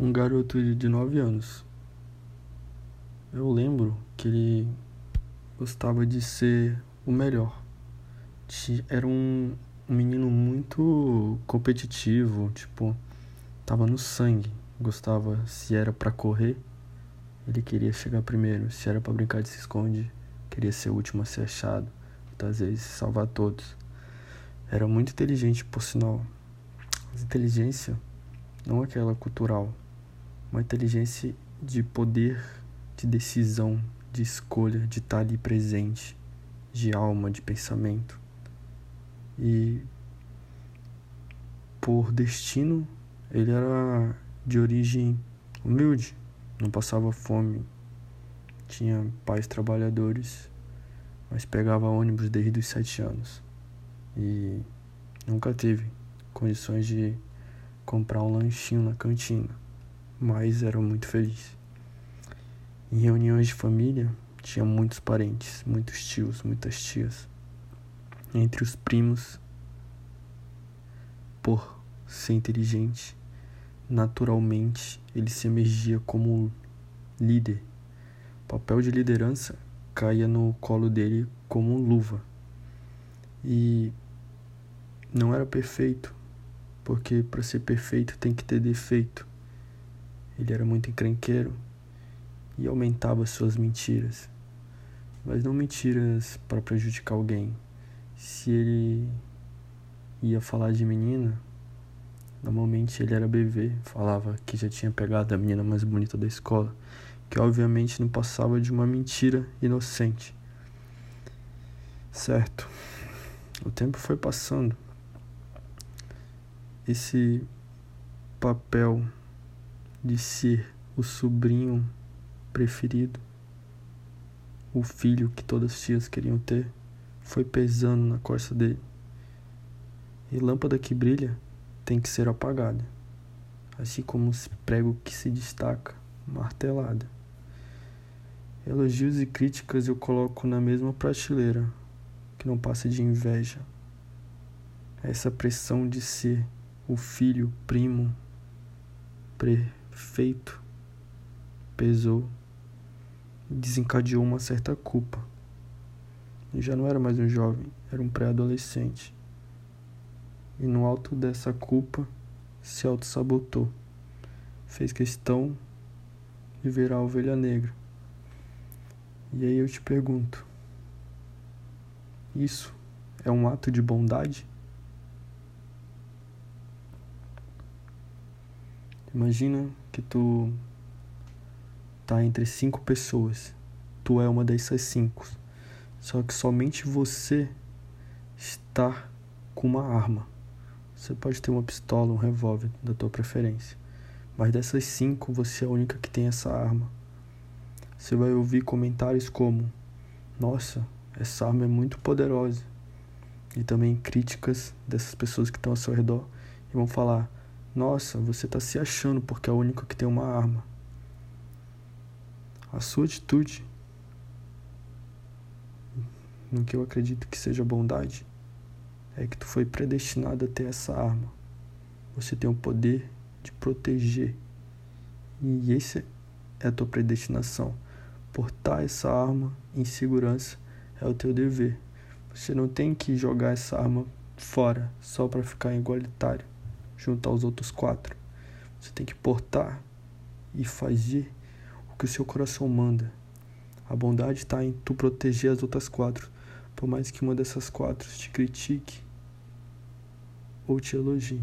um garoto de 9 anos. Eu lembro que ele gostava de ser o melhor. Era um, menino muito competitivo, tipo, tava no sangue. Gostava se era para correr, ele queria chegar primeiro, se era para brincar de se esconde, queria ser o último a ser achado, muitas vezes salvar todos. Era muito inteligente, por sinal. Mas inteligência não aquela cultural, uma inteligência de poder, de decisão, de escolha, de estar ali presente, de alma, de pensamento. E por destino, ele era de origem humilde, não passava fome, tinha pais trabalhadores, mas pegava ônibus desde os sete anos. E nunca teve condições de comprar um lanchinho na cantina, mas era muito feliz. Em reuniões de família, tinha muitos parentes, muitos tios, muitas tias. Entre os primos, por ser inteligente, naturalmente ele se emergia como líder. O papel de liderança caía no colo dele como luva. E não era perfeito, porque para ser perfeito tem que ter defeito. Ele era muito encrenqueiro e aumentava suas mentiras, mas não mentiras para prejudicar alguém. Se ele ia falar de menina, normalmente ele era bebê, falava que já tinha pegado a menina mais bonita da escola, que obviamente não passava de uma mentira inocente. Certo. O tempo foi passando esse papel de ser o sobrinho preferido, o filho que todas as tias queriam ter, foi pesando na costa dele. E lâmpada que brilha tem que ser apagada, assim como esse prego que se destaca, martelada. Elogios e críticas eu coloco na mesma prateleira, que não passa de inveja. Essa pressão de ser o filho, primo, prefeito, pesou e desencadeou uma certa culpa. E já não era mais um jovem, era um pré-adolescente. E no alto dessa culpa se auto-sabotou. Fez questão de virar a ovelha negra. E aí eu te pergunto: isso é um ato de bondade? Imagina que tu tá entre cinco pessoas. Tu é uma dessas cinco. Só que somente você está com uma arma. Você pode ter uma pistola, um revólver da tua preferência. Mas dessas cinco, você é a única que tem essa arma. Você vai ouvir comentários como: Nossa, essa arma é muito poderosa. E também críticas dessas pessoas que estão ao seu redor e vão falar: nossa, você está se achando porque é o único que tem uma arma. A sua atitude, no que eu acredito que seja bondade, é que tu foi predestinado a ter essa arma. Você tem o poder de proteger. E esse é a tua predestinação. Portar essa arma em segurança é o teu dever. Você não tem que jogar essa arma fora só para ficar igualitário junto aos outros quatro. Você tem que portar e fazer o que o seu coração manda. A bondade está em tu proteger as outras quatro, por mais que uma dessas quatro te critique ou te elogie.